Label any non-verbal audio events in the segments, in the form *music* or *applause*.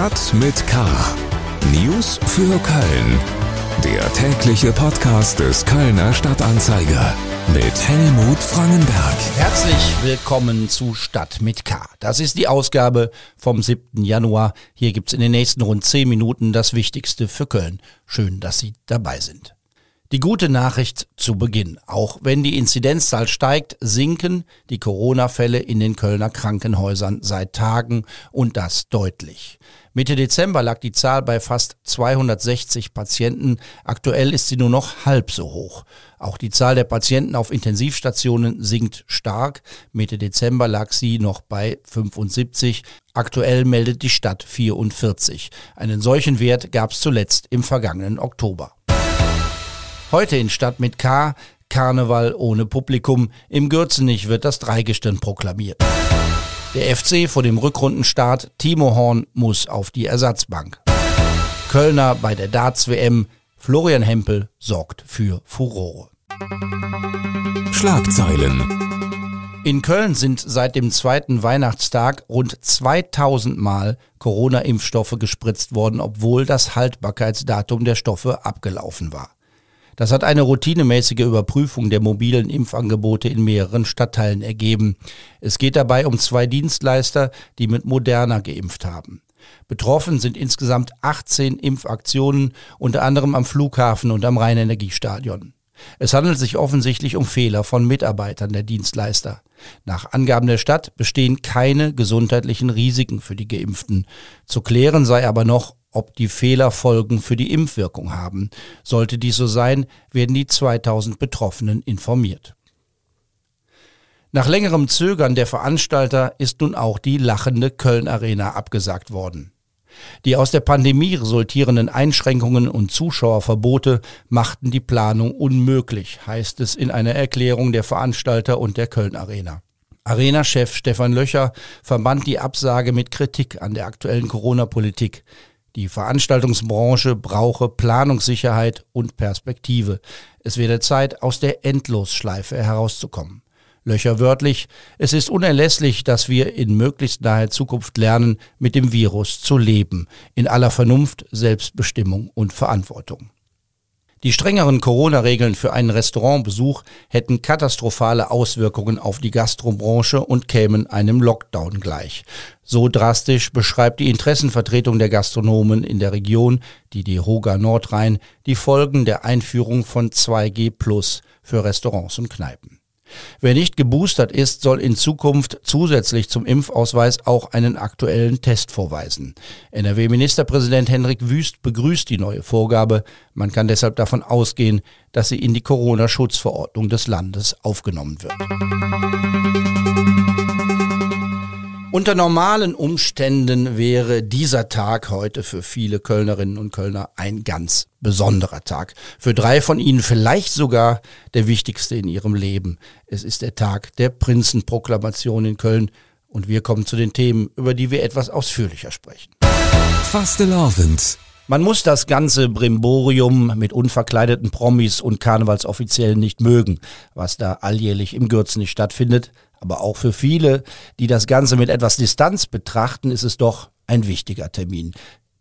Stadt mit K. News für Köln. Der tägliche Podcast des Kölner Stadtanzeiger mit Helmut Frangenberg. Herzlich willkommen zu Stadt mit K. Das ist die Ausgabe vom 7. Januar. Hier gibt's in den nächsten rund 10 Minuten das Wichtigste für Köln. Schön, dass Sie dabei sind. Die gute Nachricht zu Beginn. Auch wenn die Inzidenzzahl steigt, sinken die Corona-Fälle in den Kölner Krankenhäusern seit Tagen und das deutlich. Mitte Dezember lag die Zahl bei fast 260 Patienten. Aktuell ist sie nur noch halb so hoch. Auch die Zahl der Patienten auf Intensivstationen sinkt stark. Mitte Dezember lag sie noch bei 75. Aktuell meldet die Stadt 44. Einen solchen Wert gab es zuletzt im vergangenen Oktober. Heute in Stadt mit K. Karneval ohne Publikum. Im Gürzenich wird das Dreigestirn proklamiert. Der FC vor dem Rückrundenstart. Timo Horn muss auf die Ersatzbank. Kölner bei der Darts-WM. Florian Hempel sorgt für Furore. Schlagzeilen. In Köln sind seit dem zweiten Weihnachtstag rund 2000 Mal Corona-Impfstoffe gespritzt worden, obwohl das Haltbarkeitsdatum der Stoffe abgelaufen war. Das hat eine routinemäßige Überprüfung der mobilen Impfangebote in mehreren Stadtteilen ergeben. Es geht dabei um zwei Dienstleister, die mit Moderna geimpft haben. Betroffen sind insgesamt 18 Impfaktionen, unter anderem am Flughafen und am Rheinenergiestadion. Es handelt sich offensichtlich um Fehler von Mitarbeitern der Dienstleister. Nach Angaben der Stadt bestehen keine gesundheitlichen Risiken für die Geimpften. Zu klären sei aber noch, ob die Fehler Folgen für die Impfwirkung haben. Sollte dies so sein, werden die 2000 Betroffenen informiert. Nach längerem Zögern der Veranstalter ist nun auch die lachende Köln Arena abgesagt worden. Die aus der Pandemie resultierenden Einschränkungen und Zuschauerverbote machten die Planung unmöglich, heißt es in einer Erklärung der Veranstalter und der Köln Arena. Arena-Chef Stefan Löcher verband die Absage mit Kritik an der aktuellen Corona-Politik. Die Veranstaltungsbranche brauche Planungssicherheit und Perspektive. Es werde Zeit, aus der Endlosschleife herauszukommen. Löcher wörtlich, es ist unerlässlich, dass wir in möglichst naher Zukunft lernen, mit dem Virus zu leben, in aller Vernunft, Selbstbestimmung und Verantwortung. Die strengeren Corona-Regeln für einen Restaurantbesuch hätten katastrophale Auswirkungen auf die Gastrobranche und kämen einem Lockdown gleich. So drastisch beschreibt die Interessenvertretung der Gastronomen in der Region, die die Hoga Nordrhein, die Folgen der Einführung von 2G Plus für Restaurants und Kneipen. Wer nicht geboostert ist, soll in Zukunft zusätzlich zum Impfausweis auch einen aktuellen Test vorweisen. NRW-Ministerpräsident Henrik Wüst begrüßt die neue Vorgabe. Man kann deshalb davon ausgehen, dass sie in die Corona-Schutzverordnung des Landes aufgenommen wird. Unter normalen Umständen wäre dieser Tag heute für viele Kölnerinnen und Kölner ein ganz besonderer Tag. Für drei von ihnen vielleicht sogar der wichtigste in ihrem Leben. Es ist der Tag der Prinzenproklamation in Köln und wir kommen zu den Themen, über die wir etwas ausführlicher sprechen. Fastelavend. Man muss das ganze Brimborium mit unverkleideten Promis und Karnevalsoffiziellen nicht mögen, was da alljährlich im Gürzenich stattfindet. Aber auch für viele, die das Ganze mit etwas Distanz betrachten, ist es doch ein wichtiger Termin.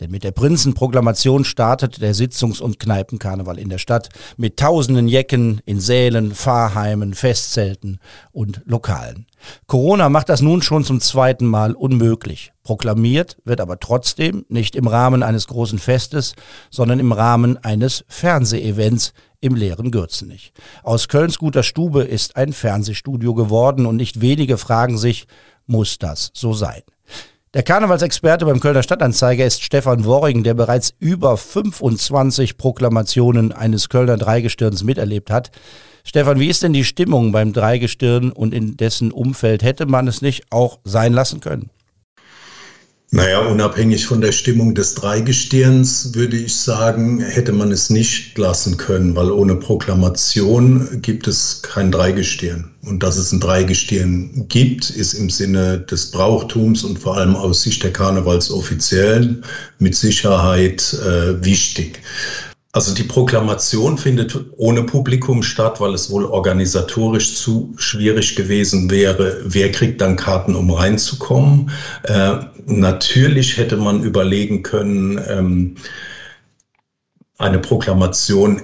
Denn mit der Prinzenproklamation startet der Sitzungs- und Kneipenkarneval in der Stadt mit tausenden Jecken in Sälen, Fahrheimen, Festzelten und Lokalen. Corona macht das nun schon zum zweiten Mal unmöglich. Proklamiert wird aber trotzdem nicht im Rahmen eines großen Festes, sondern im Rahmen eines Fernsehevents im leeren Gürzenich. Aus Kölns guter Stube ist ein Fernsehstudio geworden und nicht wenige fragen sich, muss das so sein? Der Karnevalsexperte beim Kölner Stadtanzeiger ist Stefan Worring, der bereits über 25 Proklamationen eines Kölner Dreigestirns miterlebt hat. Stefan, wie ist denn die Stimmung beim Dreigestirn und in dessen Umfeld? Hätte man es nicht auch sein lassen können? Naja, unabhängig von der Stimmung des Dreigestirns würde ich sagen, hätte man es nicht lassen können, weil ohne Proklamation gibt es kein Dreigestirn. Und dass es ein Dreigestirn gibt, ist im Sinne des Brauchtums und vor allem aus Sicht der Karnevalsoffiziellen mit Sicherheit äh, wichtig. Also die Proklamation findet ohne Publikum statt, weil es wohl organisatorisch zu schwierig gewesen wäre. Wer kriegt dann Karten, um reinzukommen? Äh, natürlich hätte man überlegen können, ähm, eine Proklamation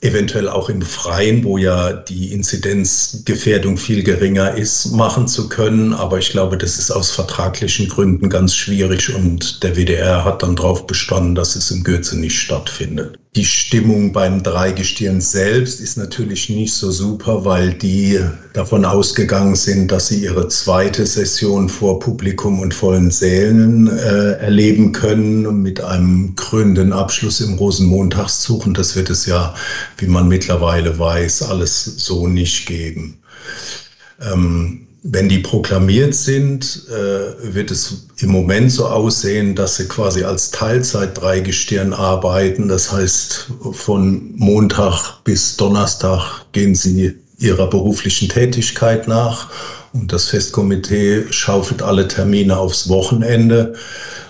eventuell auch im Freien, wo ja die Inzidenzgefährdung viel geringer ist, machen zu können. Aber ich glaube, das ist aus vertraglichen Gründen ganz schwierig und der WDR hat dann darauf bestanden, dass es in Gürze nicht stattfindet. Die Stimmung beim Dreigestirn selbst ist natürlich nicht so super, weil die davon ausgegangen sind, dass sie ihre zweite Session vor Publikum und vollen Sälen äh, erleben können mit einem krönenden Abschluss im Rosenmontagszug. Und das wird es ja, wie man mittlerweile weiß, alles so nicht geben. Ähm, wenn die proklamiert sind, äh, wird es im Moment so aussehen, dass sie quasi als Teilzeit Dreigestirn arbeiten. Das heißt, von Montag bis Donnerstag gehen sie ihrer beruflichen Tätigkeit nach und das Festkomitee schaufelt alle Termine aufs Wochenende,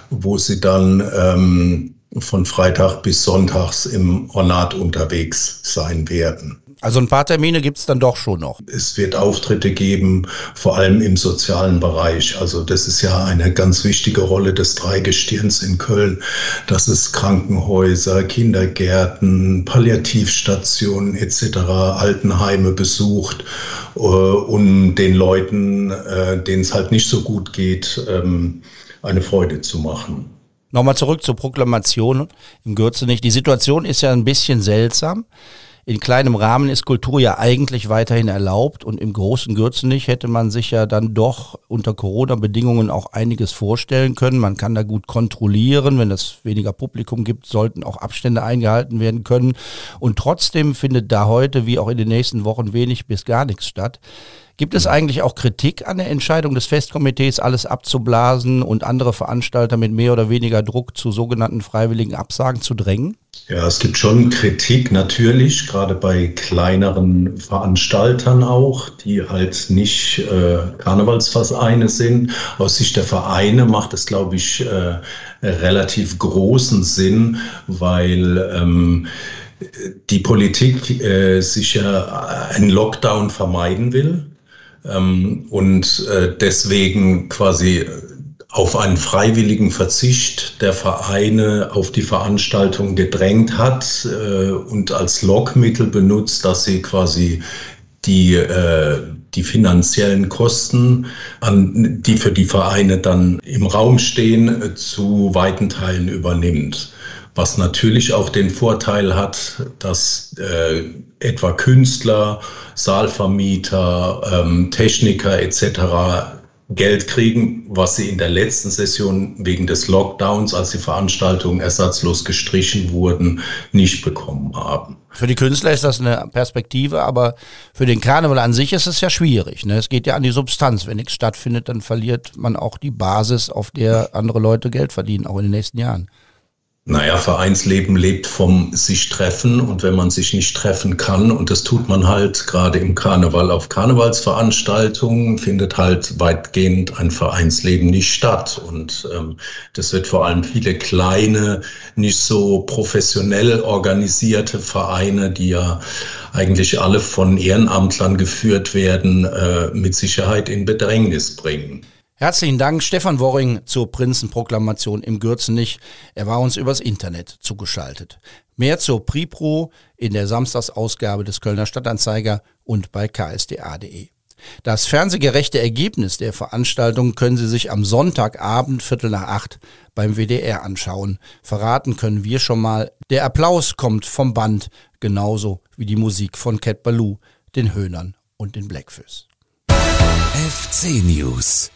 wo sie dann ähm, von Freitag bis Sonntags im Ornat unterwegs sein werden. Also ein paar Termine gibt es dann doch schon noch. Es wird Auftritte geben, vor allem im sozialen Bereich. Also das ist ja eine ganz wichtige Rolle des Dreigestirns in Köln, dass es Krankenhäuser, Kindergärten, Palliativstationen etc., Altenheime besucht, äh, um den Leuten, äh, denen es halt nicht so gut geht, ähm, eine Freude zu machen. Nochmal zurück zur Proklamation im Gürzenich. Die Situation ist ja ein bisschen seltsam in kleinem Rahmen ist Kultur ja eigentlich weiterhin erlaubt und im großen Gürzenich hätte man sich ja dann doch unter Corona-Bedingungen auch einiges vorstellen können. Man kann da gut kontrollieren, wenn es weniger Publikum gibt, sollten auch Abstände eingehalten werden können. Und trotzdem findet da heute wie auch in den nächsten Wochen wenig bis gar nichts statt. Gibt es eigentlich auch Kritik an der Entscheidung des Festkomitees, alles abzublasen und andere Veranstalter mit mehr oder weniger Druck zu sogenannten freiwilligen Absagen zu drängen? Ja, es gibt schon Kritik natürlich, gerade bei kleineren Veranstaltern auch, die halt nicht äh, Karnevalsvereine sind. Aus Sicht der Vereine macht es, glaube ich, äh, relativ großen Sinn, weil ähm, die Politik äh, sicher einen Lockdown vermeiden will ähm, und äh, deswegen quasi auf einen freiwilligen Verzicht der Vereine auf die Veranstaltung gedrängt hat äh, und als Lockmittel benutzt, dass sie quasi die, äh, die finanziellen Kosten, an, die für die Vereine dann im Raum stehen, äh, zu weiten Teilen übernimmt was natürlich auch den Vorteil hat, dass äh, etwa Künstler, Saalvermieter, ähm, Techniker etc. Geld kriegen, was sie in der letzten Session wegen des Lockdowns, als die Veranstaltungen ersatzlos gestrichen wurden, nicht bekommen haben. Für die Künstler ist das eine Perspektive, aber für den Karneval an sich ist es ja schwierig. Ne? Es geht ja an die Substanz. Wenn nichts stattfindet, dann verliert man auch die Basis, auf der andere Leute Geld verdienen, auch in den nächsten Jahren. Naja, Vereinsleben lebt vom sich treffen und wenn man sich nicht treffen kann, und das tut man halt gerade im Karneval auf Karnevalsveranstaltungen, findet halt weitgehend ein Vereinsleben nicht statt. Und ähm, das wird vor allem viele kleine, nicht so professionell organisierte Vereine, die ja eigentlich alle von Ehrenamtlern geführt werden, äh, mit Sicherheit in Bedrängnis bringen. Herzlichen Dank, Stefan Worring, zur Prinzenproklamation im Gürzenich. Er war uns übers Internet zugeschaltet. Mehr zur Pripro in der Samstagsausgabe des Kölner Stadtanzeiger und bei ksda.de. Das fernsehgerechte Ergebnis der Veranstaltung können Sie sich am Sonntagabend Viertel nach acht beim WDR anschauen. Verraten können wir schon mal, der Applaus kommt vom Band, genauso wie die Musik von Cat Baloo, den Höhnern und den Blackfish. FC News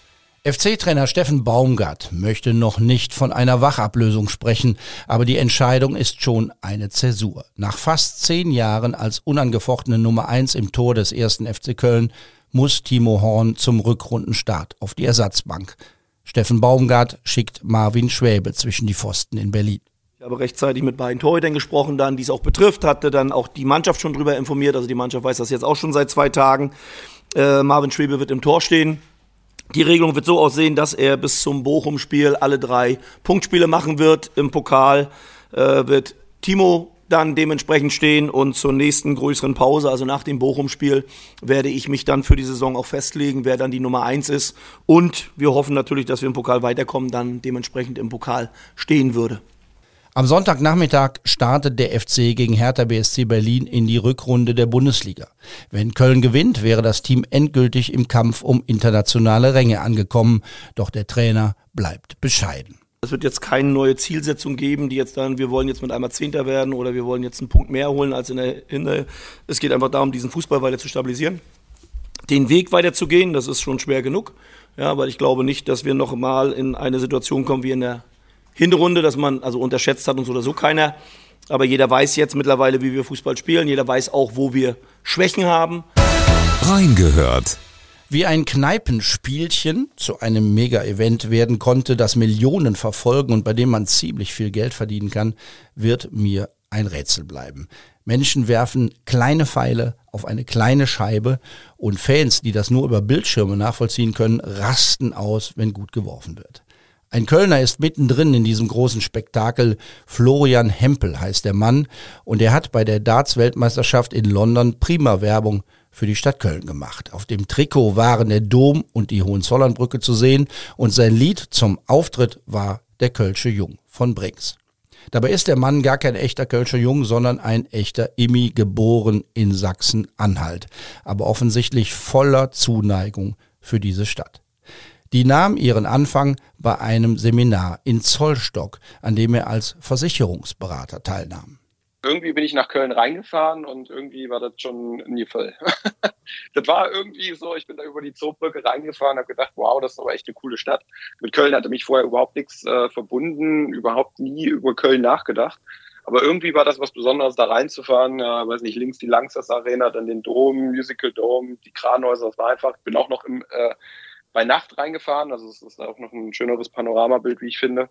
FC-Trainer Steffen Baumgart möchte noch nicht von einer Wachablösung sprechen, aber die Entscheidung ist schon eine Zäsur. Nach fast zehn Jahren als unangefochtene Nummer eins im Tor des ersten FC Köln muss Timo Horn zum Rückrundenstart auf die Ersatzbank. Steffen Baumgart schickt Marvin Schwäbe zwischen die Pfosten in Berlin. Ich habe rechtzeitig mit beiden Torhütern gesprochen, dann, die es auch betrifft, hatte dann auch die Mannschaft schon drüber informiert. Also die Mannschaft weiß das jetzt auch schon seit zwei Tagen. Äh, Marvin Schwebe wird im Tor stehen. Die Regelung wird so aussehen, dass er bis zum Bochum-Spiel alle drei Punktspiele machen wird. Im Pokal äh, wird Timo dann dementsprechend stehen und zur nächsten größeren Pause, also nach dem Bochum-Spiel, werde ich mich dann für die Saison auch festlegen, wer dann die Nummer eins ist. Und wir hoffen natürlich, dass wir im Pokal weiterkommen, dann dementsprechend im Pokal stehen würde. Am Sonntagnachmittag startet der FC gegen Hertha BSC Berlin in die Rückrunde der Bundesliga. Wenn Köln gewinnt, wäre das Team endgültig im Kampf um internationale Ränge angekommen, doch der Trainer bleibt bescheiden. Es wird jetzt keine neue Zielsetzung geben, die jetzt dann, wir wollen jetzt mit einmal Zehnter werden oder wir wollen jetzt einen Punkt mehr holen als in der, in der es geht einfach darum, diesen Fußball weiter zu stabilisieren. Den Weg weiter zu gehen, das ist schon schwer genug. Ja, weil ich glaube nicht, dass wir noch mal in eine Situation kommen wie in der Hinrunde, dass man also unterschätzt hat uns oder so keiner. Aber jeder weiß jetzt mittlerweile, wie wir Fußball spielen. Jeder weiß auch, wo wir Schwächen haben. Reingehört. Wie ein Kneipenspielchen zu einem Mega-Event werden konnte, das Millionen verfolgen und bei dem man ziemlich viel Geld verdienen kann, wird mir ein Rätsel bleiben. Menschen werfen kleine Pfeile auf eine kleine Scheibe und Fans, die das nur über Bildschirme nachvollziehen können, rasten aus, wenn gut geworfen wird. Ein Kölner ist mittendrin in diesem großen Spektakel. Florian Hempel heißt der Mann und er hat bei der Darts-Weltmeisterschaft in London prima Werbung für die Stadt Köln gemacht. Auf dem Trikot waren der Dom und die Hohenzollernbrücke zu sehen und sein Lied zum Auftritt war der Kölsche Jung von Brings. Dabei ist der Mann gar kein echter Kölscher Jung, sondern ein echter Immi, geboren in Sachsen-Anhalt, aber offensichtlich voller Zuneigung für diese Stadt. Die nahm ihren Anfang bei einem Seminar in Zollstock, an dem er als Versicherungsberater teilnahm. Irgendwie bin ich nach Köln reingefahren und irgendwie war das schon nie voll. *laughs* das war irgendwie so, ich bin da über die Zoobrücke reingefahren, habe gedacht, wow, das ist aber echt eine coole Stadt. Mit Köln hatte mich vorher überhaupt nichts äh, verbunden, überhaupt nie über Köln nachgedacht. Aber irgendwie war das was Besonderes, da reinzufahren. Ja, weiß nicht, links die Langsess Arena, dann den Dom, Musical Dome, die Kranhäuser, das war einfach. Ich bin auch noch im äh, bei Nacht reingefahren. Also es ist auch noch ein schöneres Panoramabild, wie ich finde.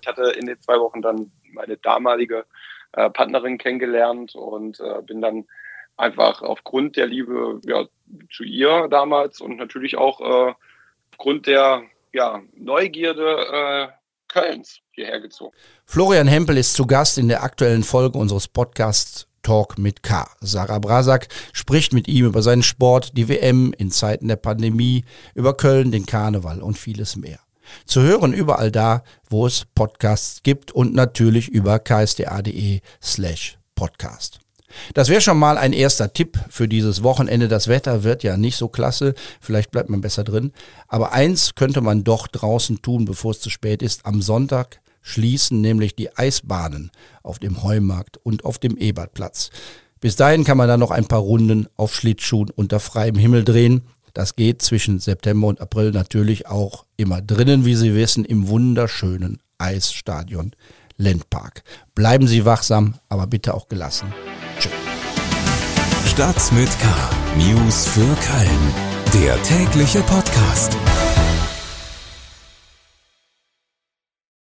Ich hatte in den zwei Wochen dann meine damalige äh, Partnerin kennengelernt und äh, bin dann einfach aufgrund der Liebe ja, zu ihr damals und natürlich auch äh, aufgrund der ja, Neugierde äh, Kölns hierher gezogen. Florian Hempel ist zu Gast in der aktuellen Folge unseres Podcasts Talk mit K. Sarah Brasak spricht mit ihm über seinen Sport, die WM in Zeiten der Pandemie, über Köln, den Karneval und vieles mehr. Zu hören überall da, wo es Podcasts gibt und natürlich über ksda.de slash podcast. Das wäre schon mal ein erster Tipp für dieses Wochenende. Das Wetter wird ja nicht so klasse, vielleicht bleibt man besser drin. Aber eins könnte man doch draußen tun, bevor es zu spät ist. Am Sonntag schließen nämlich die Eisbahnen auf dem Heumarkt und auf dem Ebertplatz. Bis dahin kann man dann noch ein paar Runden auf Schlittschuhen unter freiem Himmel drehen. Das geht zwischen September und April natürlich auch immer drinnen, wie Sie wissen, im wunderschönen Eisstadion Lendpark. Bleiben Sie wachsam, aber bitte auch gelassen. Tschüss. Stadt mit K. News für Köln. Der tägliche Podcast.